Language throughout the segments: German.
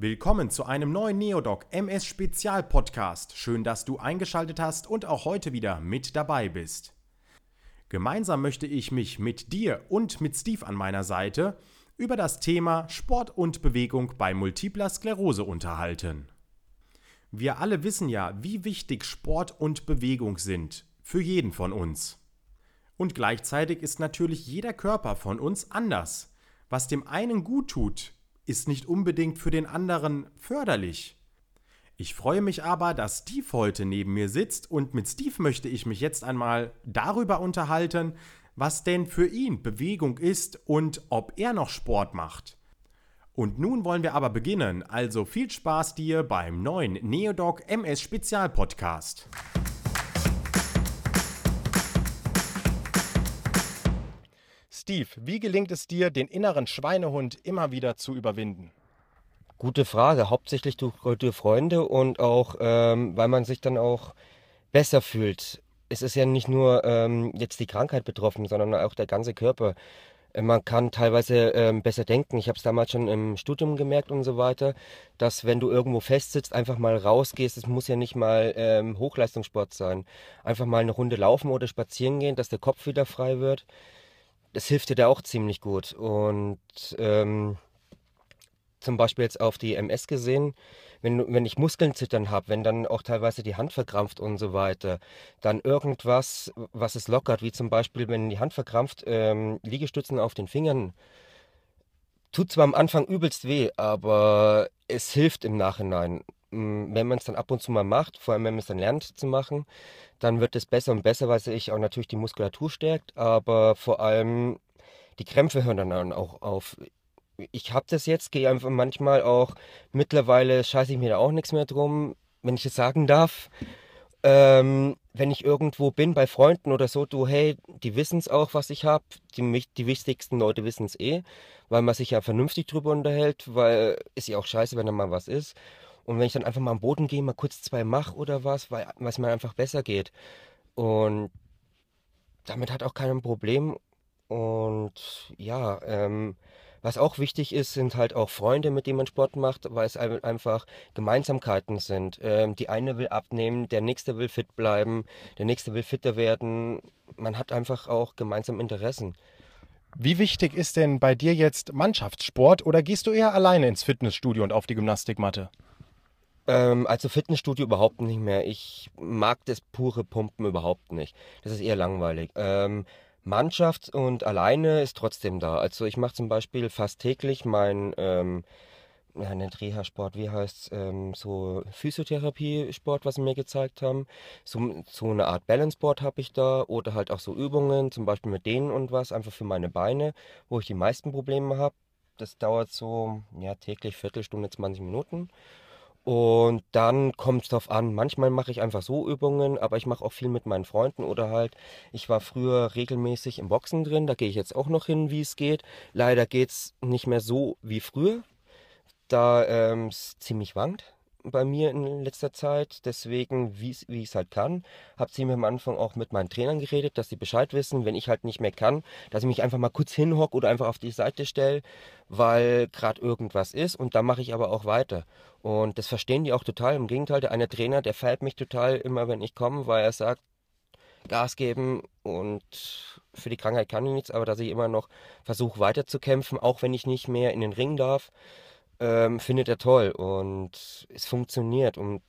Willkommen zu einem neuen Neodoc MS Spezial Podcast. Schön, dass du eingeschaltet hast und auch heute wieder mit dabei bist. Gemeinsam möchte ich mich mit dir und mit Steve an meiner Seite über das Thema Sport und Bewegung bei multipler Sklerose unterhalten. Wir alle wissen ja, wie wichtig Sport und Bewegung sind für jeden von uns. Und gleichzeitig ist natürlich jeder Körper von uns anders. Was dem einen gut tut, ist nicht unbedingt für den anderen förderlich. Ich freue mich aber, dass Steve heute neben mir sitzt und mit Steve möchte ich mich jetzt einmal darüber unterhalten, was denn für ihn Bewegung ist und ob er noch Sport macht. Und nun wollen wir aber beginnen, also viel Spaß dir beim neuen Neodoc MS Spezial Podcast. Steve, wie gelingt es dir, den inneren Schweinehund immer wieder zu überwinden? Gute Frage. Hauptsächlich durch gute Freunde und auch, ähm, weil man sich dann auch besser fühlt. Es ist ja nicht nur ähm, jetzt die Krankheit betroffen, sondern auch der ganze Körper. Äh, man kann teilweise ähm, besser denken. Ich habe es damals schon im Studium gemerkt und so weiter, dass wenn du irgendwo festsitzt, einfach mal rausgehst. Es muss ja nicht mal ähm, Hochleistungssport sein. Einfach mal eine Runde laufen oder spazieren gehen, dass der Kopf wieder frei wird das hilft dir da auch ziemlich gut. Und ähm, zum Beispiel jetzt auf die MS gesehen, wenn, wenn ich Muskeln zittern habe, wenn dann auch teilweise die Hand verkrampft und so weiter, dann irgendwas, was es lockert, wie zum Beispiel, wenn die Hand verkrampft, ähm, Liegestützen auf den Fingern, tut zwar am Anfang übelst weh, aber es hilft im Nachhinein. Wenn man es dann ab und zu mal macht, vor allem wenn man es dann lernt zu machen, dann wird es besser und besser, weil sich auch natürlich die Muskulatur stärkt, aber vor allem die Krämpfe hören dann auch auf. Ich habe das jetzt, gehe einfach manchmal auch, mittlerweile scheiße ich mir da auch nichts mehr drum, wenn ich es sagen darf. Ähm, wenn ich irgendwo bin bei Freunden oder so, du, hey, die wissen es auch, was ich habe. Die, die wichtigsten Leute wissen es eh, weil man sich ja vernünftig drüber unterhält, weil ist ja auch scheiße, wenn da mal was ist. Und wenn ich dann einfach mal am Boden gehe, mal kurz zwei mache oder was, weil was mir einfach besser geht. Und damit hat auch keiner ein Problem. Und ja, ähm, was auch wichtig ist, sind halt auch Freunde, mit denen man Sport macht, weil es einfach Gemeinsamkeiten sind. Ähm, die eine will abnehmen, der nächste will fit bleiben, der nächste will fitter werden. Man hat einfach auch gemeinsam Interessen. Wie wichtig ist denn bei dir jetzt Mannschaftssport oder gehst du eher alleine ins Fitnessstudio und auf die Gymnastikmatte? Ähm, also Fitnessstudio überhaupt nicht mehr. Ich mag das pure Pumpen überhaupt nicht. Das ist eher langweilig. Ähm, Mannschaft und alleine ist trotzdem da. Also ich mache zum Beispiel fast täglich mein ähm, ja, nicht Reha-Sport, wie heißt ähm, so Physiotherapie-Sport, was sie mir gezeigt haben. So, so eine Art Balance-Board habe ich da oder halt auch so Übungen, zum Beispiel mit denen und was, einfach für meine Beine, wo ich die meisten Probleme habe. Das dauert so ja, täglich Viertelstunde, 20 Minuten. Und dann kommt es darauf an. Manchmal mache ich einfach so Übungen, aber ich mache auch viel mit meinen Freunden oder halt, ich war früher regelmäßig im Boxen drin, da gehe ich jetzt auch noch hin, wie es geht. Leider geht es nicht mehr so wie früher, da ähm, es ziemlich wankt bei mir in letzter Zeit. Deswegen, wie ich es halt kann, habe ziemlich am Anfang auch mit meinen Trainern geredet, dass sie Bescheid wissen, wenn ich halt nicht mehr kann, dass ich mich einfach mal kurz hinhocke oder einfach auf die Seite stelle, weil gerade irgendwas ist. Und da mache ich aber auch weiter. Und das verstehen die auch total. Im Gegenteil, der eine Trainer, der feiert mich total immer, wenn ich komme, weil er sagt, Gas geben und für die Krankheit kann ich nichts, aber dass ich immer noch versuche weiterzukämpfen, auch wenn ich nicht mehr in den Ring darf ähm, findet er toll und es funktioniert und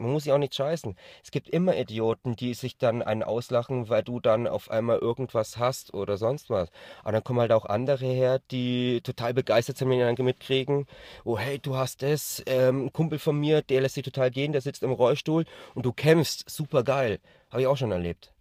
man muss ja auch nicht scheißen. Es gibt immer Idioten, die sich dann einen auslachen, weil du dann auf einmal irgendwas hast oder sonst was. Aber dann kommen halt auch andere her, die total begeistert sind, wenn die dann mitkriegen, oh hey, du hast das, ähm, ein Kumpel von mir, der lässt sich total gehen, der sitzt im Rollstuhl und du kämpfst, super geil. Habe ich auch schon erlebt.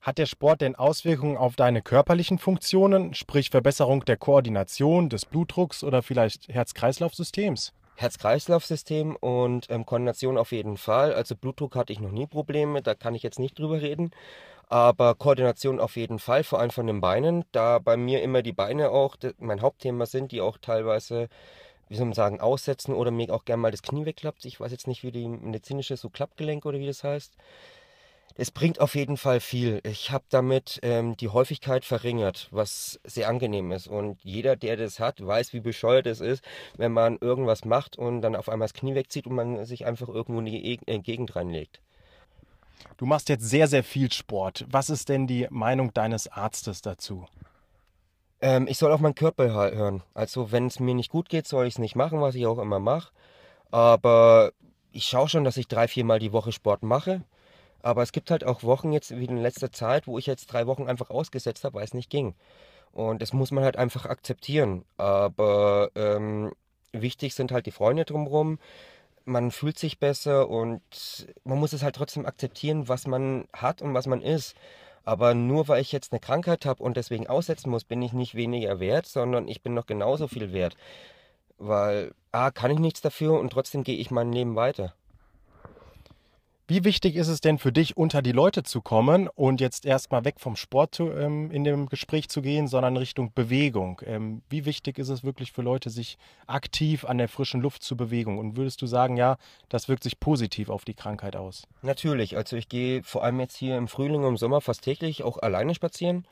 Hat der Sport denn Auswirkungen auf deine körperlichen Funktionen, sprich Verbesserung der Koordination, des Blutdrucks oder vielleicht Herz-Kreislauf-Systems? Herz-Kreislauf-System und ähm, Koordination auf jeden Fall. Also Blutdruck hatte ich noch nie Probleme, da kann ich jetzt nicht drüber reden. Aber Koordination auf jeden Fall, vor allem von den Beinen, da bei mir immer die Beine auch mein Hauptthema sind, die auch teilweise, wie soll man sagen, aussetzen oder mir auch gerne mal das Knie wegklappt. Ich weiß jetzt nicht, wie die medizinische, so Klappgelenk oder wie das heißt Es bringt auf jeden Fall viel. Ich habe damit ähm, die Häufigkeit verringert, was sehr angenehm ist. Und jeder, der das hat, weiß, wie bescheuert es ist, wenn man irgendwas macht und dann auf einmal das Knie wegzieht und man sich einfach irgendwo in die e äh, Gegend reinlegt. Du machst jetzt sehr, sehr viel Sport. Was ist denn die Meinung deines Arztes dazu? Ähm, ich soll auf meinen Körper hören. Also wenn es mir nicht gut geht, soll ich es nicht machen, was ich auch immer mache. Aber ich schaue schon, dass ich drei, viermal die Woche Sport mache. Aber es gibt halt auch Wochen jetzt, wie in letzter Zeit, wo ich jetzt drei Wochen einfach ausgesetzt habe, weil es nicht ging. Und das muss man halt einfach akzeptieren. Aber ähm, wichtig sind halt die Freunde drumherum. Man fühlt sich besser und man muss es halt trotzdem akzeptieren, was man hat und was man ist. Aber nur weil ich jetzt eine Krankheit habe und deswegen aussetzen muss, bin ich nicht weniger wert, sondern ich bin noch genauso viel wert. Weil A, kann ich nichts dafür und trotzdem gehe ich mein Leben weiter. Wie wichtig ist es denn für dich, unter die Leute zu kommen und jetzt erstmal weg vom Sport zu, ähm, in dem Gespräch zu gehen, sondern Richtung Bewegung? Ähm, wie wichtig ist es wirklich für Leute, sich aktiv an der frischen Luft zu bewegen? Und würdest du sagen, ja, das wirkt sich positiv auf die Krankheit aus? Natürlich. Also ich gehe vor allem jetzt hier im Frühling und im Sommer fast täglich auch alleine spazieren,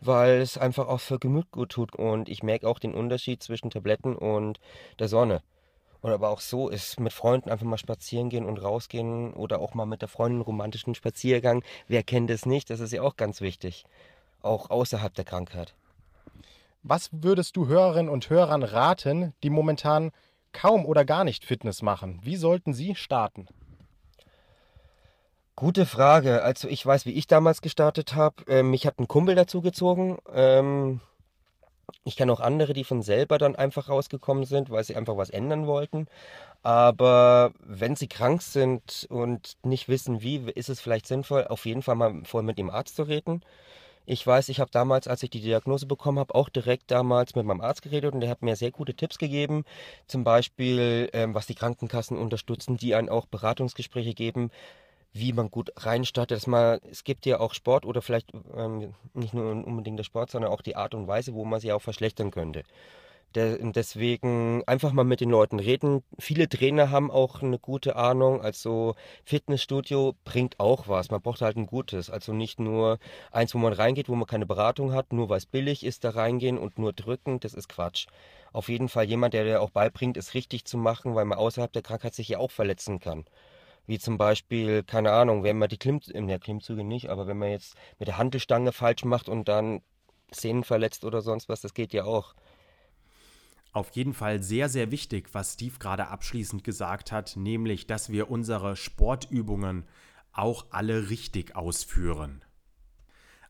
weil es einfach auch für Gemüt gut tut und ich merke auch den Unterschied zwischen Tabletten und der Sonne. Oder aber auch so ist mit Freunden einfach mal spazieren gehen und rausgehen oder auch mal mit der Freundin einen romantischen Spaziergang. Wer kennt es nicht? Das ist ja auch ganz wichtig. Auch außerhalb der Krankheit. Was würdest du Hörerinnen und Hörern raten, die momentan kaum oder gar nicht Fitness machen? Wie sollten sie starten? Gute Frage. Also ich weiß, wie ich damals gestartet habe. Ähm, mich hat ein Kumpel dazu gezogen. Ähm, ich kenne auch andere, die von selber dann einfach rausgekommen sind, weil sie einfach was ändern wollten. Aber wenn sie krank sind und nicht wissen, wie, ist es vielleicht sinnvoll, auf jeden Fall mal vorher mit dem Arzt zu reden. Ich weiß, ich habe damals, als ich die Diagnose bekommen habe, auch direkt damals mit meinem Arzt geredet und der hat mir sehr gute Tipps gegeben. Zum Beispiel, ähm, was die Krankenkassen unterstützen, die einen auch Beratungsgespräche geben, wie man gut reinstartet. Dass man, es gibt ja auch Sport oder vielleicht ähm, nicht nur unbedingt der Sport, sondern auch die Art und Weise, wo man sich auch verschlechtern könnte. De deswegen einfach mal mit den Leuten reden. Viele Trainer haben auch eine gute Ahnung. Also Fitnessstudio bringt auch was. Man braucht halt ein gutes. Also nicht nur eins, wo man reingeht, wo man keine Beratung hat, nur weil es billig ist, da reingehen und nur drücken. Das ist Quatsch. Auf jeden Fall jemand, der dir auch beibringt, es richtig zu machen, weil man außerhalb der Krankheit sich ja auch verletzen kann. Wie zum Beispiel, keine Ahnung, wenn man die Klimm, ja, Klimmzüge nicht, aber wenn man jetzt mit der Handelstange falsch macht und dann Szenen verletzt oder sonst was, das geht ja auch. Auf jeden Fall sehr, sehr wichtig, was Steve gerade abschließend gesagt hat, nämlich, dass wir unsere Sportübungen auch alle richtig ausführen.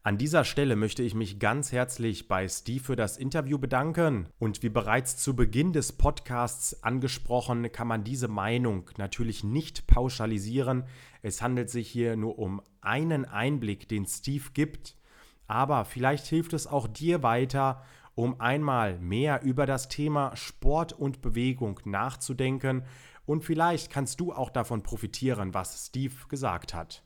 An dieser Stelle möchte ich mich ganz herzlich bei Steve für das Interview bedanken. Und wie bereits zu Beginn des Podcasts angesprochen, kann man diese Meinung natürlich nicht pauschalisieren. Es handelt sich hier nur um einen Einblick, den Steve gibt. Aber vielleicht hilft es auch dir weiter, um einmal mehr über das Thema Sport und Bewegung nachzudenken. Und vielleicht kannst du auch davon profitieren, was Steve gesagt hat.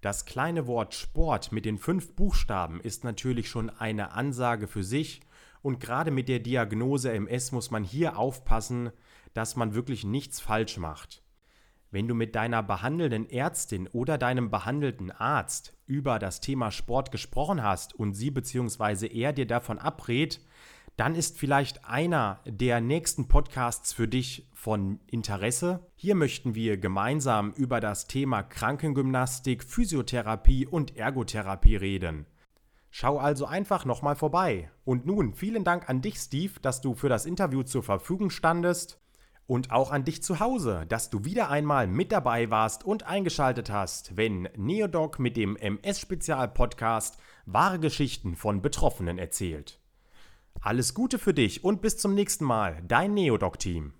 Das kleine Wort Sport mit den fünf Buchstaben ist natürlich schon eine Ansage für sich und gerade mit der Diagnose MS muss man hier aufpassen, dass man wirklich nichts falsch macht. Wenn du mit deiner behandelnden Ärztin oder deinem behandelten Arzt über das Thema Sport gesprochen hast und sie bzw. er dir davon abrät, dann ist vielleicht einer der nächsten Podcasts für dich von Interesse. Hier möchten wir gemeinsam über das Thema Krankengymnastik, Physiotherapie und Ergotherapie reden. Schau also einfach nochmal vorbei. Und nun vielen Dank an dich, Steve, dass du für das Interview zur Verfügung standest. Und auch an dich zu Hause, dass du wieder einmal mit dabei warst und eingeschaltet hast, wenn Neodoc mit dem MS-Spezial-Podcast wahre Geschichten von Betroffenen erzählt. Alles Gute für dich und bis zum nächsten Mal, dein Neodoc-Team.